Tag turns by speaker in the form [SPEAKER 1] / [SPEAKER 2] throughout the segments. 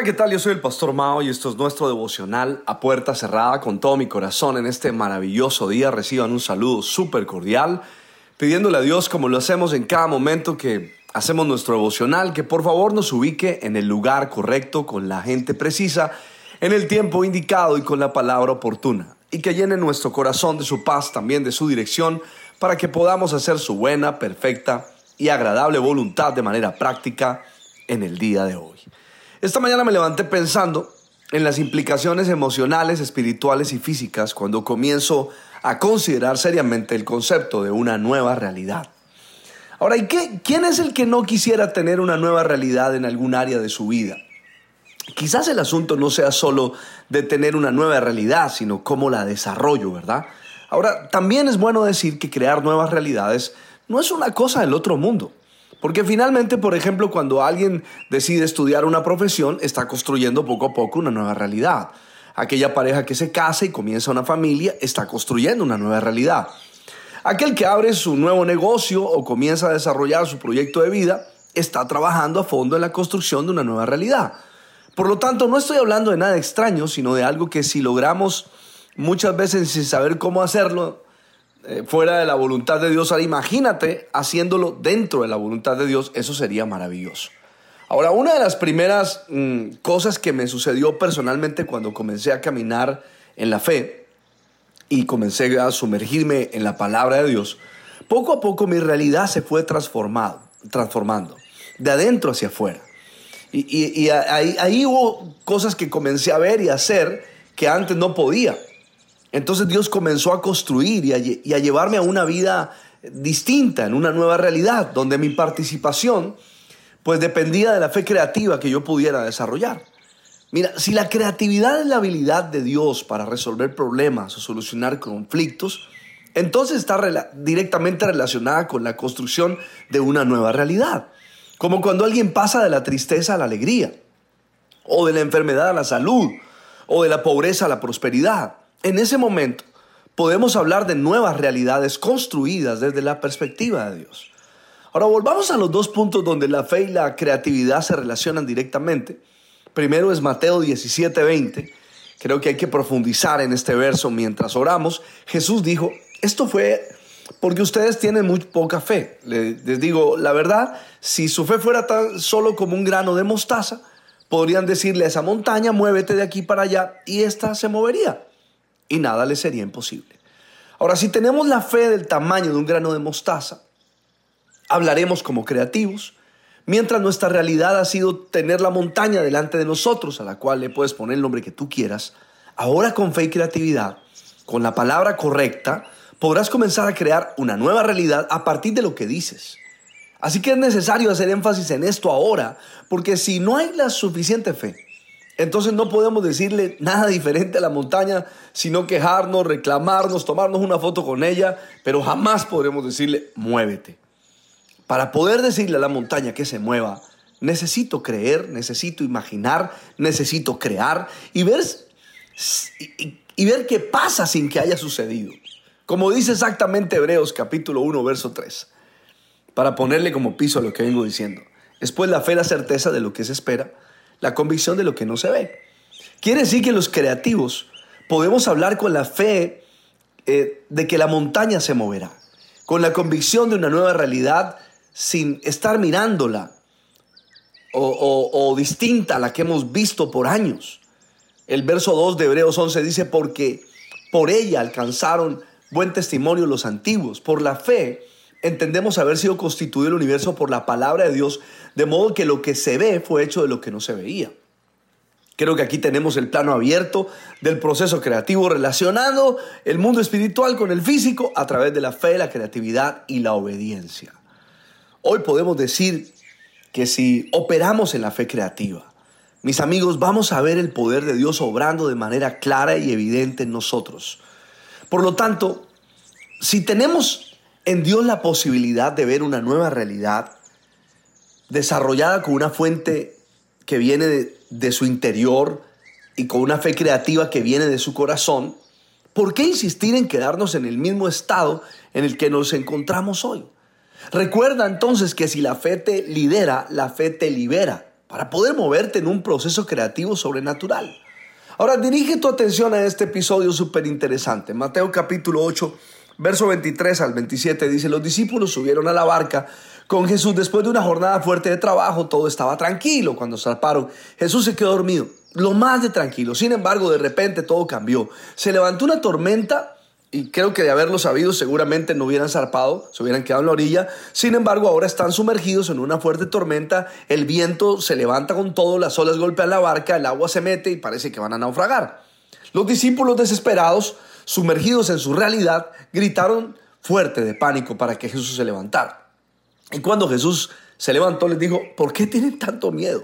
[SPEAKER 1] Hola, ¿qué tal? Yo soy el Pastor Mao y esto es nuestro devocional a puerta cerrada con todo mi corazón en este maravilloso día. Reciban un saludo súper cordial, pidiéndole a Dios, como lo hacemos en cada momento que hacemos nuestro devocional, que por favor nos ubique en el lugar correcto, con la gente precisa, en el tiempo indicado y con la palabra oportuna. Y que llene nuestro corazón de su paz, también de su dirección, para que podamos hacer su buena, perfecta y agradable voluntad de manera práctica en el día de hoy. Esta mañana me levanté pensando en las implicaciones emocionales, espirituales y físicas cuando comienzo a considerar seriamente el concepto de una nueva realidad. Ahora, ¿y qué, quién es el que no quisiera tener una nueva realidad en algún área de su vida? Quizás el asunto no sea solo de tener una nueva realidad, sino cómo la desarrollo, ¿verdad? Ahora, también es bueno decir que crear nuevas realidades no es una cosa del otro mundo. Porque finalmente, por ejemplo, cuando alguien decide estudiar una profesión, está construyendo poco a poco una nueva realidad. Aquella pareja que se casa y comienza una familia está construyendo una nueva realidad. Aquel que abre su nuevo negocio o comienza a desarrollar su proyecto de vida está trabajando a fondo en la construcción de una nueva realidad. Por lo tanto, no estoy hablando de nada extraño, sino de algo que si logramos muchas veces sin saber cómo hacerlo, eh, fuera de la voluntad de Dios. Ahora imagínate haciéndolo dentro de la voluntad de Dios, eso sería maravilloso. Ahora, una de las primeras mm, cosas que me sucedió personalmente cuando comencé a caminar en la fe y comencé a sumergirme en la palabra de Dios, poco a poco mi realidad se fue transformado, transformando, de adentro hacia afuera. Y, ahí, ahí hubo cosas que comencé a ver y a hacer que antes no podía. Entonces Dios comenzó a construir y a, llevarme a una vida distinta, en una nueva realidad, donde mi participación pues dependía de la fe creativa que yo pudiera desarrollar. Mira, si la creatividad es la habilidad de Dios para resolver problemas o solucionar conflictos, entonces está directamente relacionada con la construcción de una nueva realidad. Como cuando alguien pasa de la tristeza a la alegría, o de la enfermedad a la salud, o de la pobreza a la prosperidad. En ese momento podemos hablar de nuevas realidades construidas desde la perspectiva de Dios. Ahora volvamos a los dos puntos donde la fe y la creatividad se relacionan directamente. Primero es Mateo 17:20. Creo que hay que profundizar en este verso mientras oramos. Jesús dijo, esto fue porque ustedes tienen muy poca fe. Les digo, la verdad, si su fe fuera tan solo como un grano de mostaza, podrían decirle a esa montaña, muévete de aquí para allá, y ésta se movería y nada le sería imposible. Ahora, si tenemos la fe del tamaño de un grano de mostaza, hablaremos como creativos, mientras nuestra realidad ha sido tener la montaña delante de nosotros, a la cual le puedes poner el nombre que tú quieras, ahora con fe y creatividad, con la palabra correcta, podrás comenzar a crear una nueva realidad a partir de lo que dices. Así que es necesario hacer énfasis en esto ahora, porque si no hay la suficiente fe, entonces no podemos decirle nada diferente a la montaña, sino quejarnos, reclamarnos, tomarnos una foto con ella, pero jamás podremos decirle, muévete. Para poder decirle a la montaña que se mueva, necesito creer, necesito imaginar, necesito crear y ver, y, ver qué pasa sin que haya sucedido. Como dice exactamente Hebreos capítulo 1, verso 3, para ponerle como piso a lo que vengo diciendo. Después la fe, la certeza de lo que se espera la convicción de lo que no se ve. Quiere decir que los creativos podemos hablar con la fe eh, de que la montaña se moverá, con la convicción de una nueva realidad sin estar mirándola o, o distinta a la que hemos visto por años. El verso 2 de Hebreos 11 dice, porque por ella alcanzaron buen testimonio los antiguos, por la fe entendemos haber sido constituido el universo por la palabra de Dios, de modo que lo que se ve fue hecho de lo que no se veía. Creo que aquí tenemos el plano abierto del proceso creativo relacionando el mundo espiritual con el físico a través de la fe, la creatividad y la obediencia. Hoy podemos decir que si operamos en la fe creativa, mis amigos, vamos a ver el poder de Dios obrando de manera clara y evidente en nosotros. Por lo tanto, Si tenemos en Dios la posibilidad de ver una nueva realidad desarrollada con una fuente que viene de, de su interior y con una fe creativa que viene de su corazón, ¿por qué insistir en quedarnos en el mismo estado en el que nos encontramos hoy? Recuerda entonces que si la fe te lidera, la fe te libera para poder moverte en un proceso creativo sobrenatural. Ahora dirige tu atención a este episodio súper interesante. Mateo capítulo 8, verso 23 al 27 dice, los discípulos subieron a la barca con Jesús después de una jornada fuerte de trabajo, todo estaba tranquilo. Cuando zarparon, Jesús se quedó dormido, lo más de tranquilo. Sin embargo, de repente todo cambió. Se levantó una tormenta y creo que de haberlo sabido seguramente no hubieran zarpado, se hubieran quedado en la orilla. Sin embargo, ahora están sumergidos en una fuerte tormenta, el viento se levanta con todo, las olas golpean la barca, el agua se mete y parece que van a naufragar. Los discípulos desesperados, sumergidos en su realidad, gritaron fuerte de pánico para que Jesús se levantara. Y cuando Jesús se levantó les dijo, ¿por qué tienen tanto miedo?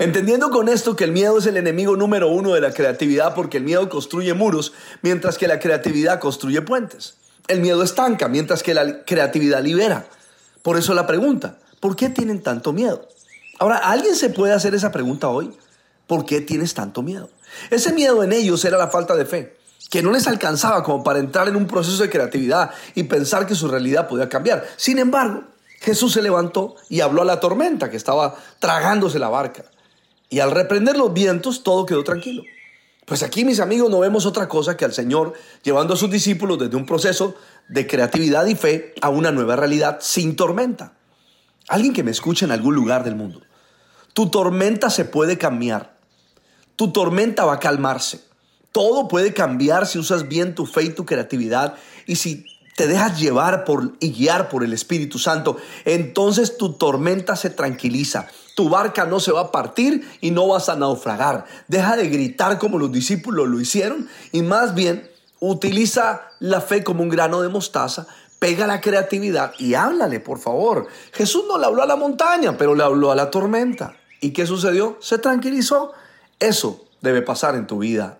[SPEAKER 1] Entendiendo con esto que el miedo es el enemigo número uno de la creatividad porque el miedo construye muros mientras que la creatividad construye puentes. El miedo estanca mientras que la creatividad libera. Por eso la pregunta, ¿por qué tienen tanto miedo? Ahora, ¿alguien se puede hacer esa pregunta hoy? ¿Por qué tienes tanto miedo? Ese miedo en ellos era la falta de fe, que no les alcanzaba como para entrar en un proceso de creatividad y pensar que su realidad podía cambiar. Sin embargo, Jesús se levantó y habló a la tormenta que estaba tragándose la barca. Y al reprender los vientos, todo quedó tranquilo. Pues aquí, mis amigos, no vemos otra cosa que al Señor llevando a sus discípulos desde un proceso de creatividad y fe a una nueva realidad sin tormenta. Alguien que me escuche en algún lugar del mundo. Tu tormenta se puede cambiar. Tu tormenta va a calmarse. Todo puede cambiar si usas bien tu fe y tu creatividad y si te dejas llevar por, y guiar por el Espíritu Santo, entonces tu tormenta se tranquiliza. Tu barca no se va a partir y no vas a naufragar. Deja de gritar como los discípulos lo hicieron y más bien utiliza la fe como un grano de mostaza, pega la creatividad y háblale, por favor. Jesús no le habló a la montaña, pero le habló a la tormenta. ¿Y qué sucedió? Se tranquilizó. Eso debe pasar en tu vida